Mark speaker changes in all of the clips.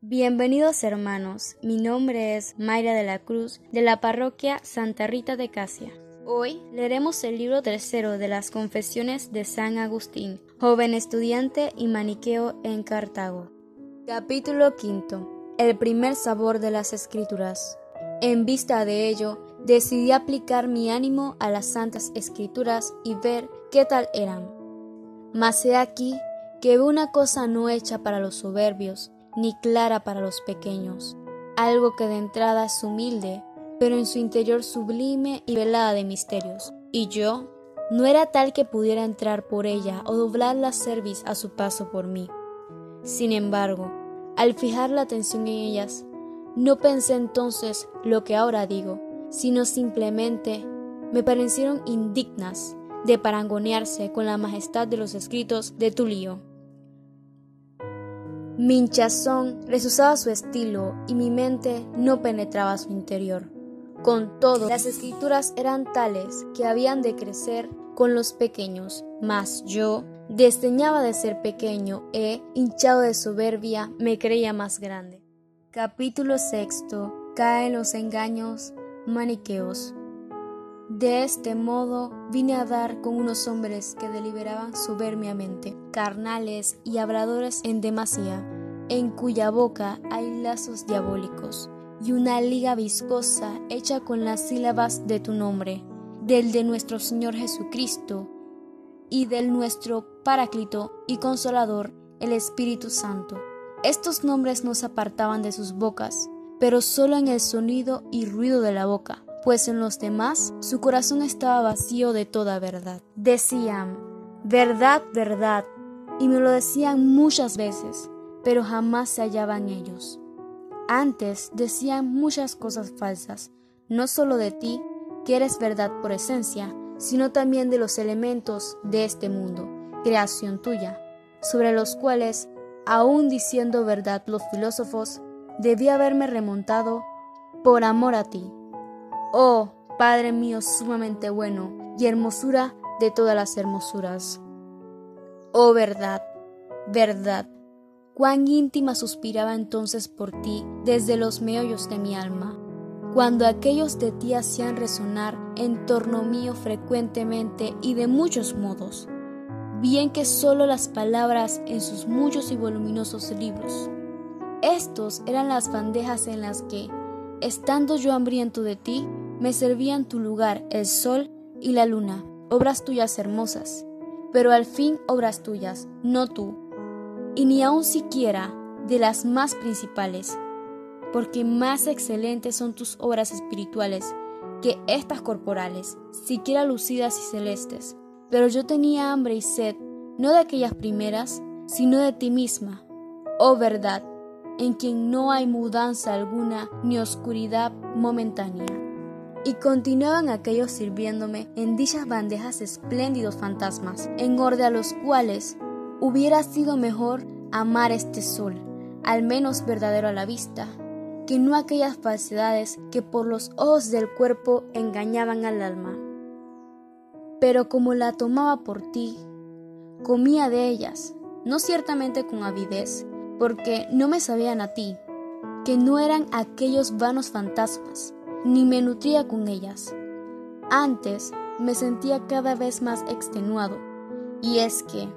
Speaker 1: Bienvenidos hermanos, mi nombre es Mayra de la Cruz de la parroquia Santa Rita de Casia. Hoy leeremos el libro tercero de las Confesiones de San Agustín, joven estudiante y maniqueo en Cartago. Capítulo quinto. El primer sabor de las Escrituras. En vista de ello, decidí aplicar mi ánimo a las Santas Escrituras y ver qué tal eran. Mas he aquí que una cosa no hecha para los soberbios, ni clara para los pequeños, algo que de entrada es humilde, pero en su interior sublime y velada de misterios. Y yo no era tal que pudiera entrar por ella o doblar la cerviz a su paso por mí. Sin embargo, al fijar la atención en ellas, no pensé entonces lo que ahora digo, sino simplemente me parecieron indignas de parangonearse con la majestad de los escritos de Tulio. Hinchazón resusaba su estilo y mi mente no penetraba su interior. Con todo, las escrituras eran tales que habían de crecer con los pequeños, mas yo desdeñaba de ser pequeño e, hinchado de soberbia, me creía más grande. Capítulo sexto. Caen los engaños maniqueos. De este modo vine a dar con unos hombres que deliberaban soberbiamente, carnales y habladores en demasía, en cuya boca hay lazos diabólicos y una liga viscosa hecha con las sílabas de tu nombre, del de nuestro Señor Jesucristo y del nuestro Paráclito y Consolador, el Espíritu Santo. Estos nombres no se apartaban de sus bocas, pero solo en el sonido y ruido de la boca pues en los demás su corazón estaba vacío de toda verdad. Decían, verdad, verdad, y me lo decían muchas veces, pero jamás se hallaban ellos. Antes decían muchas cosas falsas, no solo de ti, que eres verdad por esencia, sino también de los elementos de este mundo, creación tuya, sobre los cuales, aun diciendo verdad los filósofos, debía haberme remontado por amor a ti Oh, Padre mío sumamente bueno y hermosura de todas las hermosuras. Oh verdad, verdad, cuán íntima suspiraba entonces por ti desde los meollos de mi alma, cuando aquellos de ti hacían resonar en torno mío frecuentemente y de muchos modos, bien que sólo las palabras en sus muchos y voluminosos libros. Estos eran las bandejas en las que, estando yo hambriento de ti, me servían tu lugar el sol y la luna, obras tuyas hermosas, pero al fin obras tuyas, no tú, y ni aun siquiera de las más principales, porque más excelentes son tus obras espirituales que estas corporales, siquiera lucidas y celestes. Pero yo tenía hambre y sed, no de aquellas primeras, sino de ti misma, oh verdad, en quien no hay mudanza alguna ni oscuridad momentánea. Y continuaban aquellos sirviéndome en dichas bandejas espléndidos fantasmas, en orden a los cuales hubiera sido mejor amar este sol, al menos verdadero a la vista, que no aquellas falsedades que por los ojos del cuerpo engañaban al alma. Pero como la tomaba por ti, comía de ellas, no ciertamente con avidez, porque no me sabían a ti, que no eran aquellos vanos fantasmas, ni me nutría con ellas. Antes me sentía cada vez más extenuado, y es que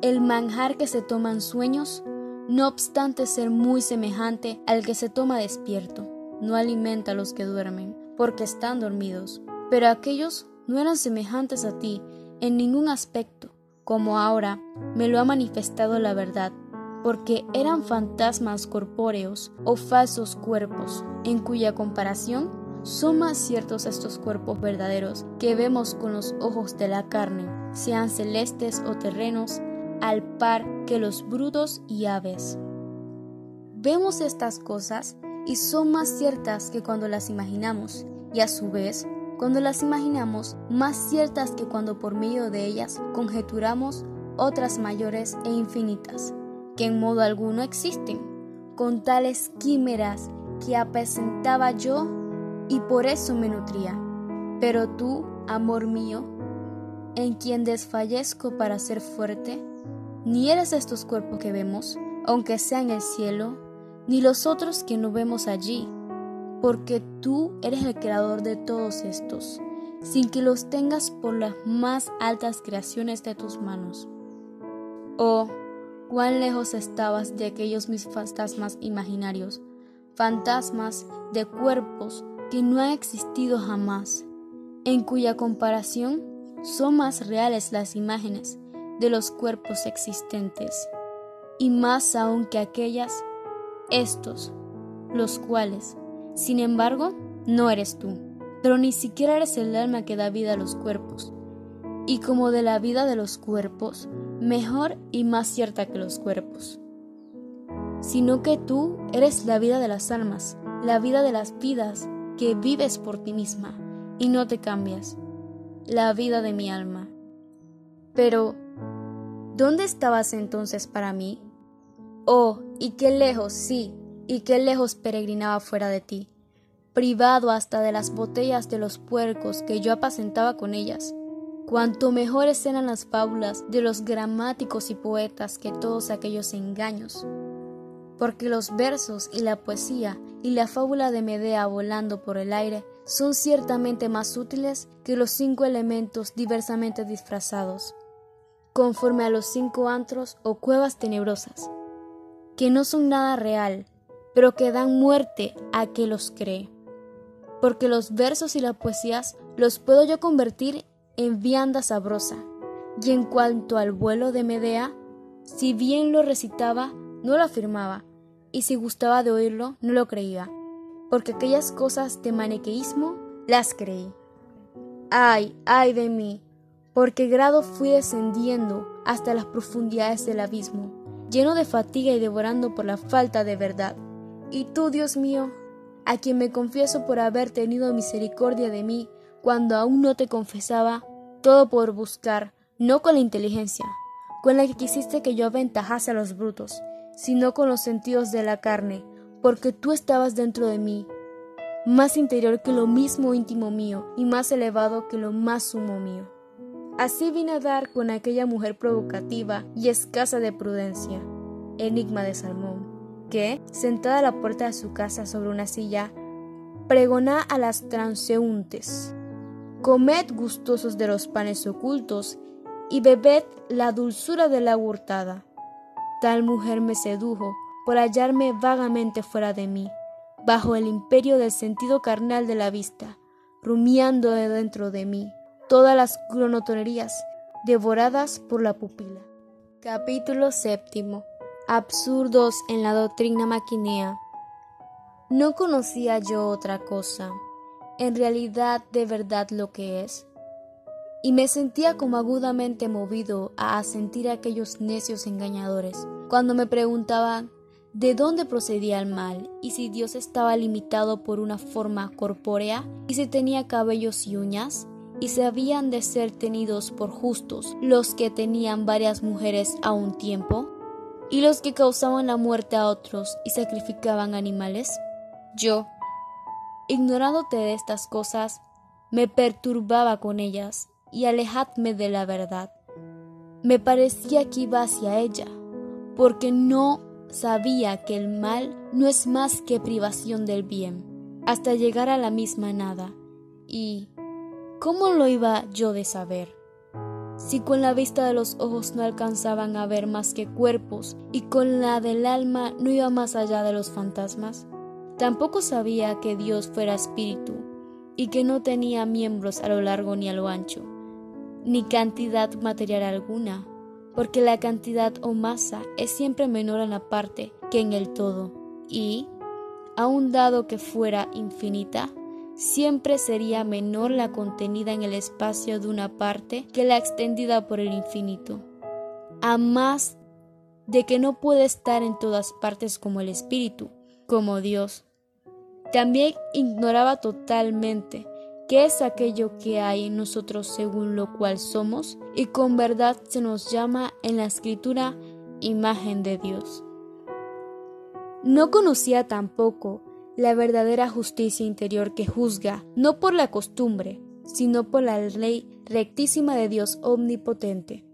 Speaker 1: el manjar que se toma en sueños, no obstante ser muy semejante al que se toma despierto, no alimenta a los que duermen, porque están dormidos, pero aquellos no eran semejantes a ti en ningún aspecto, como ahora me lo ha manifestado la verdad porque eran fantasmas corpóreos o falsos cuerpos, en cuya comparación son más ciertos estos cuerpos verdaderos que vemos con los ojos de la carne, sean celestes o terrenos, al par que los brutos y aves. Vemos estas cosas y son más ciertas que cuando las imaginamos, y a su vez, cuando las imaginamos, más ciertas que cuando por medio de ellas conjeturamos otras mayores e infinitas que en modo alguno existen, con tales químeras que apacentaba yo y por eso me nutría. Pero tú, amor mío, en quien desfallezco para ser fuerte, ni eres estos cuerpos que vemos, aunque sea en el cielo, ni los otros que no vemos allí, porque tú eres el creador de todos estos, sin que los tengas por las más altas creaciones de tus manos. Oh, cuán lejos estabas de aquellos mis fantasmas imaginarios, fantasmas de cuerpos que no han existido jamás, en cuya comparación son más reales las imágenes de los cuerpos existentes, y más aún que aquellas, estos, los cuales, sin embargo, no eres tú, pero ni siquiera eres el alma que da vida a los cuerpos, y como de la vida de los cuerpos, mejor y más cierta que los cuerpos, sino que tú eres la vida de las almas, la vida de las vidas que vives por ti misma y no te cambias, la vida de mi alma. Pero, ¿dónde estabas entonces para mí? Oh, y qué lejos, sí, y qué lejos peregrinaba fuera de ti, privado hasta de las botellas de los puercos que yo apacentaba con ellas Cuanto mejores eran las fábulas de los gramáticos y poetas que todos aquellos engaños. Porque los versos y la poesía y la fábula de Medea volando por el aire son ciertamente más útiles que los cinco elementos diversamente disfrazados, conforme a los cinco antros o cuevas tenebrosas, que no son nada real, pero que dan muerte a que los cree. Porque los versos y las poesías los puedo yo convertir en vianda sabrosa. Y en cuanto al vuelo de Medea, si bien lo recitaba, no lo afirmaba, y si gustaba de oírlo, no lo creía, porque aquellas cosas de maniqueísmo las creí. Ay, ay de mí, porque grado fui descendiendo hasta las profundidades del abismo, lleno de fatiga y devorando por la falta de verdad. Y tú, Dios mío, a quien me confieso por haber tenido misericordia de mí cuando aún no te confesaba, todo por buscar, no con la inteligencia, con la que quisiste que yo aventajase a los brutos, sino con los sentidos de la carne, porque tú estabas dentro de mí, más interior que lo mismo íntimo mío y más elevado que lo más sumo mío. Así vine a dar con aquella mujer provocativa y escasa de prudencia, enigma de Salmón, que, sentada a la puerta de su casa sobre una silla, pregona a las transeúntes Comed gustosos de los panes ocultos y bebed la dulzura de la hurtada. Tal mujer me sedujo por hallarme vagamente fuera de mí, bajo el imperio del sentido carnal de la vista, rumiando de dentro de mí todas las cronotonerías devoradas por la pupila. Capítulo séptimo. Absurdos en la doctrina maquinea. No conocía yo otra cosa en realidad de verdad lo que es. Y me sentía como agudamente movido a asentir a aquellos necios engañadores, cuando me preguntaban de dónde procedía el mal y si Dios estaba limitado por una forma corpórea y si tenía cabellos y uñas y si habían de ser tenidos por justos los que tenían varias mujeres a un tiempo y los que causaban la muerte a otros y sacrificaban animales. Yo, ignorándote de estas cosas, me perturbaba con ellas y alejadme de la verdad. Me parecía que iba hacia ella, porque no sabía que el mal no es más que privación del bien, hasta llegar a la misma nada. Y ¿cómo lo iba yo de saber? Si con la vista de los ojos no alcanzaban a ver más que cuerpos y con la del alma no iba más allá de los fantasmas. Tampoco sabía que Dios fuera espíritu y que no tenía miembros a lo largo ni a lo ancho, ni cantidad material alguna, porque la cantidad o masa es siempre menor en la parte que en el todo, y, aun dado que fuera infinita, siempre sería menor la contenida en el espacio de una parte que la extendida por el infinito. A más de que no puede estar en todas partes como el espíritu, como Dios, también ignoraba totalmente qué es aquello que hay en nosotros según lo cual somos y con verdad se nos llama en la escritura imagen de Dios. No conocía tampoco la verdadera justicia interior que juzga no por la costumbre, sino por la ley rectísima de Dios omnipotente,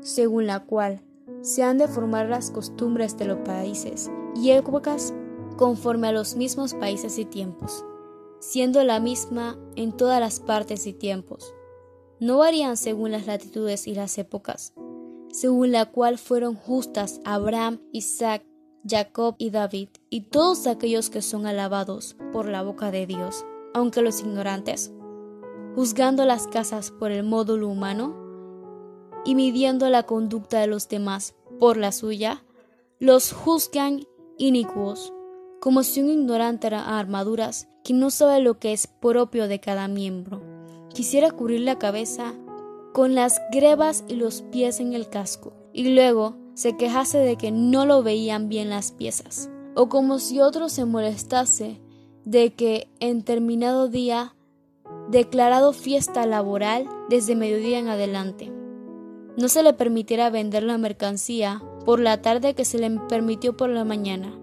Speaker 1: según la cual se han de formar las costumbres de los países y épocas conforme a los mismos países y tiempos, siendo la misma en todas las partes y tiempos. No varían según las latitudes y las épocas, según la cual fueron justas Abraham, Isaac, Jacob y David, y todos aquellos que son alabados por la boca de Dios, aunque los ignorantes, juzgando las casas por el módulo humano y midiendo la conducta de los demás por la suya, los juzgan inicuos, como si un ignorante a armaduras que no sabe lo que es propio de cada miembro. Quisiera cubrir la cabeza con las grebas y los pies en el casco, y luego se quejase de que no lo veían bien las piezas, o como si otro se molestase de que en terminado día declarado fiesta laboral desde mediodía en adelante. No se le permitiera vender la mercancía por la tarde que se le permitió por la mañana,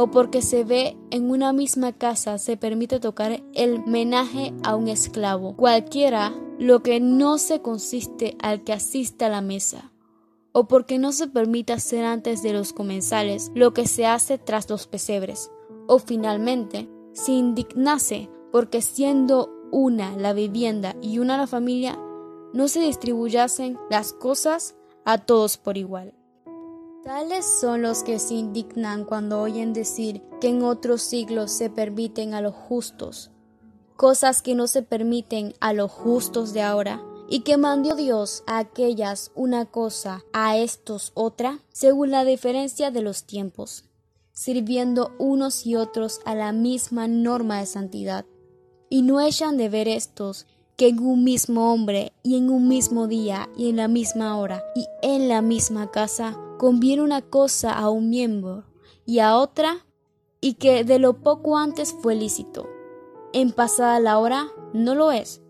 Speaker 1: o porque se ve en una misma casa se permite tocar el menaje a un esclavo, cualquiera lo que no se consiste al que asista a la mesa, o porque no se permite hacer antes de los comensales lo que se hace tras los pesebres, o finalmente, se indignase porque siendo una la vivienda y una la familia, no se distribuyasen las cosas a todos por igual. Tales son los que se indignan cuando oyen decir que en otros siglos se permiten a los justos, cosas que no se permiten a los justos de ahora, y que mandó Dios a aquellas una cosa, a estos otra, según la diferencia de los tiempos, sirviendo unos y otros a la misma norma de santidad. Y no echan de ver estos que en un mismo hombre y en un mismo día y en la misma hora y en la misma casa conviene una cosa a un miembro y a otra, y que de lo poco antes fue lícito, en pasada la hora no lo es,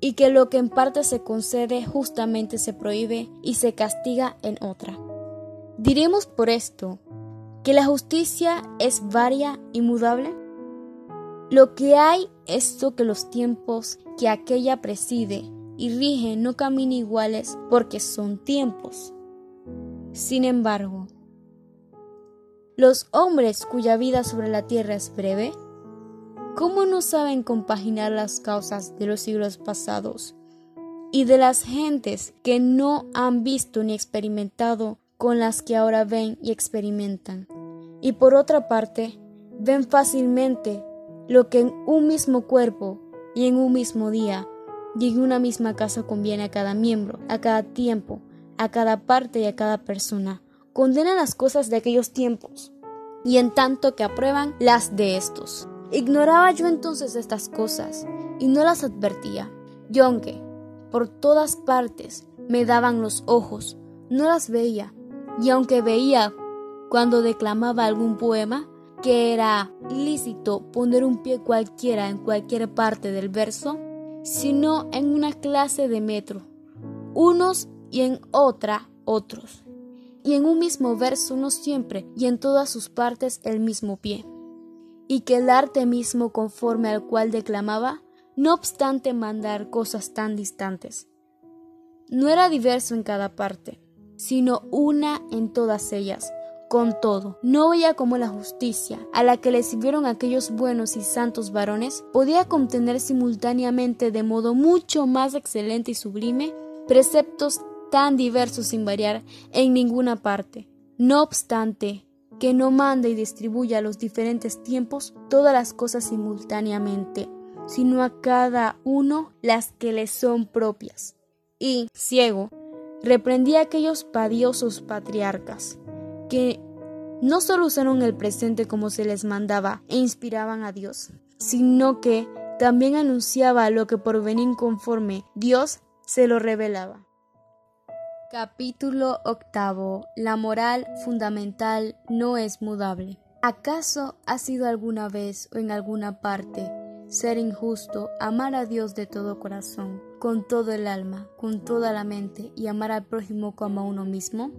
Speaker 1: y que lo que en parte se concede justamente se prohíbe y se castiga en otra. Diremos por esto que la justicia es varia y mudable. Lo que hay es que los tiempos que aquella preside y rige no caminen iguales porque son tiempos. Sin embargo, los hombres cuya vida sobre la tierra es breve, ¿cómo no saben compaginar las causas de los siglos pasados y de las gentes que no han visto ni experimentado con las que ahora ven y experimentan? Y por otra parte, ven fácilmente lo que en un mismo cuerpo y en un mismo día y en una misma casa conviene a cada miembro, a cada tiempo, a cada parte y a cada persona. Condenan las cosas de aquellos tiempos y en tanto que aprueban las de estos. Ignoraba yo entonces estas cosas y no las advertía. Y aunque por todas partes me daban los ojos, no las veía. Y aunque veía cuando declamaba algún poema, que era lícito poner un pie cualquiera en cualquier parte del verso, sino en una clase de metro, unos y en otra otros. Y en un mismo verso no siempre y en todas sus partes el mismo pie. Y que el arte mismo conforme al cual declamaba, no obstante mandar cosas tan distantes. No era diverso en cada parte, sino una en todas ellas, con todo, no veía como la justicia, a la que le sirvieron aquellos buenos y santos varones, podía contener simultáneamente de modo mucho más excelente y sublime preceptos tan diversos sin variar en ninguna parte. No obstante, que no manda y distribuya a los diferentes tiempos todas las cosas simultáneamente, sino a cada uno las que le son propias. Y, ciego, reprendía a aquellos padiosos patriarcas, que no solo usaron el presente como se les mandaba e inspiraban a Dios, sino que también anunciaba lo que por venir conforme Dios se lo revelaba. Capítulo octavo. La moral fundamental no es mudable. ¿Acaso ha sido alguna vez o en alguna parte ser injusto, amar a Dios de todo corazón, con todo el alma, con toda la mente y amar al prójimo como a uno mismo?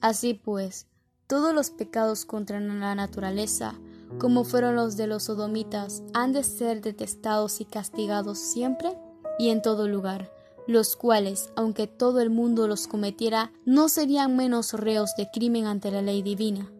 Speaker 1: Así pues, todos los pecados contra la naturaleza, como fueron los de los sodomitas, han de ser detestados y castigados siempre y en todo lugar los cuales, aunque todo el mundo los cometiera, no serían menos reos de crimen ante la ley divina.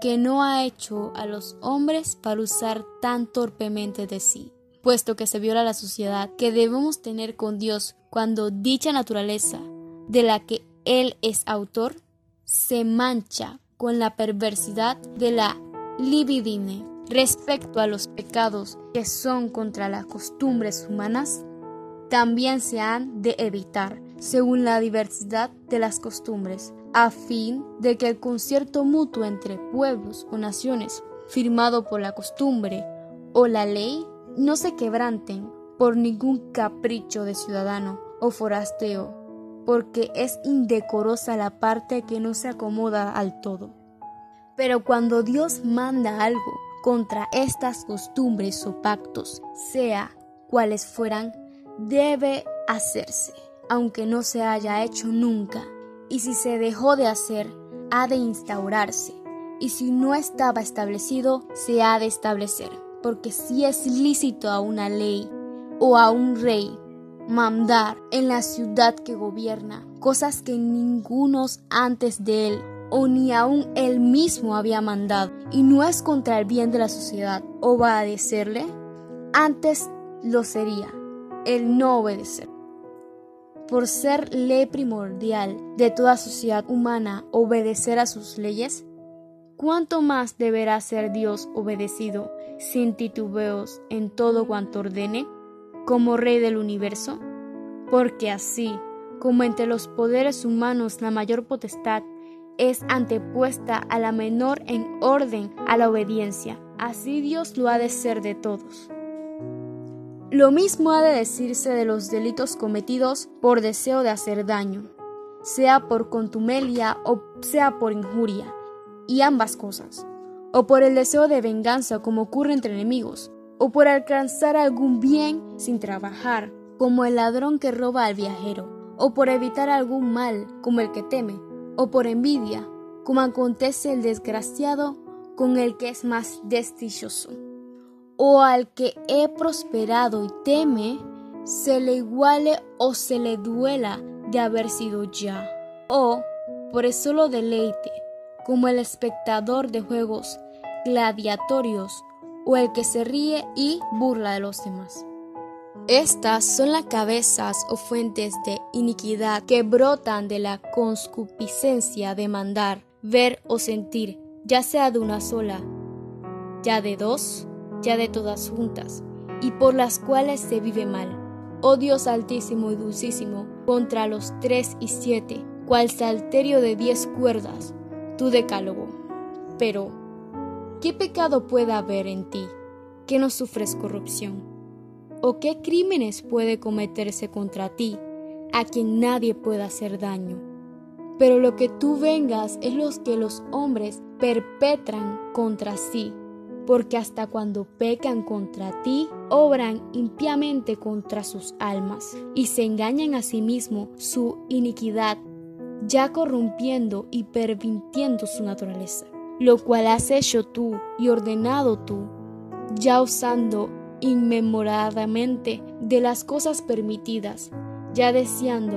Speaker 1: que no ha hecho a los hombres para usar tan torpemente de sí, puesto que se viola la sociedad que debemos tener con Dios cuando dicha naturaleza de la que Él es autor se mancha con la perversidad de la libidine respecto a los pecados que son contra las costumbres humanas, también se han de evitar según la diversidad de las costumbres, a fin de que el concierto mutuo entre pueblos o naciones, firmado por la costumbre o la ley, no se quebranten por ningún capricho de ciudadano o forasteo, porque es indecorosa la parte que no se acomoda al todo. Pero cuando Dios manda algo contra estas costumbres o pactos, sea cuales fueran, debe hacerse, aunque no se haya hecho nunca. Y si se dejó de hacer, ha de instaurarse. Y si no estaba establecido, se ha de establecer. Porque si es lícito a una ley o a un rey mandar en la ciudad que gobierna cosas que ninguno antes de él o ni aun él mismo había mandado, y no es contra el bien de la sociedad obedecerle, antes lo sería el no obedecer. Por ser ley primordial de toda sociedad humana obedecer a sus leyes, ¿cuánto más deberá ser Dios obedecido sin titubeos en todo cuanto ordene, como Rey del universo? Porque así, como entre los poderes humanos la mayor potestad es antepuesta a la menor en orden a la obediencia. Así Dios lo ha de ser de todos. Lo mismo ha de decirse de los delitos cometidos por deseo de hacer daño, sea por contumelia o sea por injuria, y ambas cosas, o por el deseo de venganza como ocurre entre enemigos, o por alcanzar algún bien sin trabajar, como el ladrón que roba al viajero, o por evitar algún mal, como el que teme, o por envidia, como acontece el desgraciado con el que es más desdichoso, o al que he prosperado y teme, se le iguale o se le duela de haber sido ya, o por el solo deleite, como el espectador de juegos gladiatorios, o el que se ríe y burla de los demás. Estas son las cabezas o fuentes de iniquidad que brotan de la conscupiscencia de mandar, ver o sentir, ya sea de una sola, ya de dos, ya de todas juntas, y por las cuales se vive mal. Oh Dios altísimo y dulcísimo, contra los tres y siete, cual salterio de diez cuerdas, tu decálogo. Pero, ¿qué pecado puede haber en ti que no sufres corrupción? ¿O qué crímenes puede cometerse contra ti, a quien nadie pueda hacer daño? Pero lo que tú vengas es lo que los hombres perpetran contra sí, porque hasta cuando pecan contra ti, obran impiamente contra sus almas, y se engañan a sí mismos su iniquidad, ya corrompiendo y pervirtiendo su naturaleza, lo cual has hecho tú y ordenado tú, ya usando inmemoradamente de las cosas permitidas, ya deseando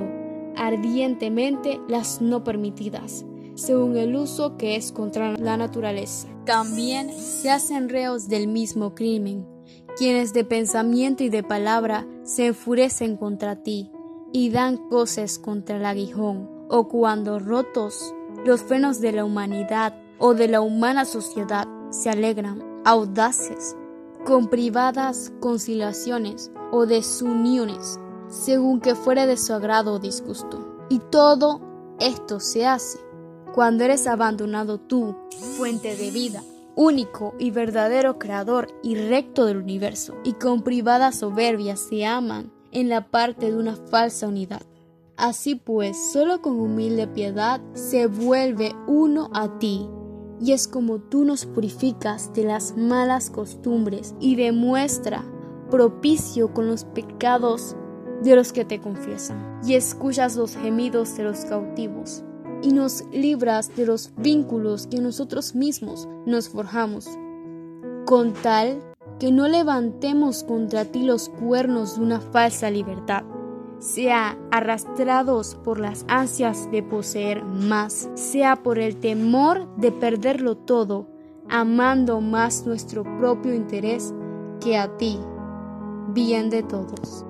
Speaker 1: ardientemente las no permitidas, según el uso que es contra la naturaleza. También se hacen reos del mismo crimen, quienes de pensamiento y de palabra se enfurecen contra ti y dan cosas contra el aguijón, o cuando rotos los frenos de la humanidad o de la humana sociedad se alegran, audaces, con privadas conciliaciones o desuniones, según que fuere de su agrado o disgusto. Y todo esto se hace cuando eres abandonado tú, fuente de vida, único y verdadero creador y recto del universo, y con privada soberbia se aman en la parte de una falsa unidad. Así pues, solo con humilde piedad se vuelve uno a ti y es como tú nos purificas de las malas costumbres y demuestra propicio con los pecados de los que te confiesan, y escuchas los gemidos de los cautivos, y nos libras de los vínculos que nosotros mismos nos forjamos, con tal que no levantemos contra ti los cuernos de una falsa libertad, sea arrastrados por las ansias de poseer más, sea por el temor de perderlo todo, amando más nuestro propio interés que a ti, bien de todos.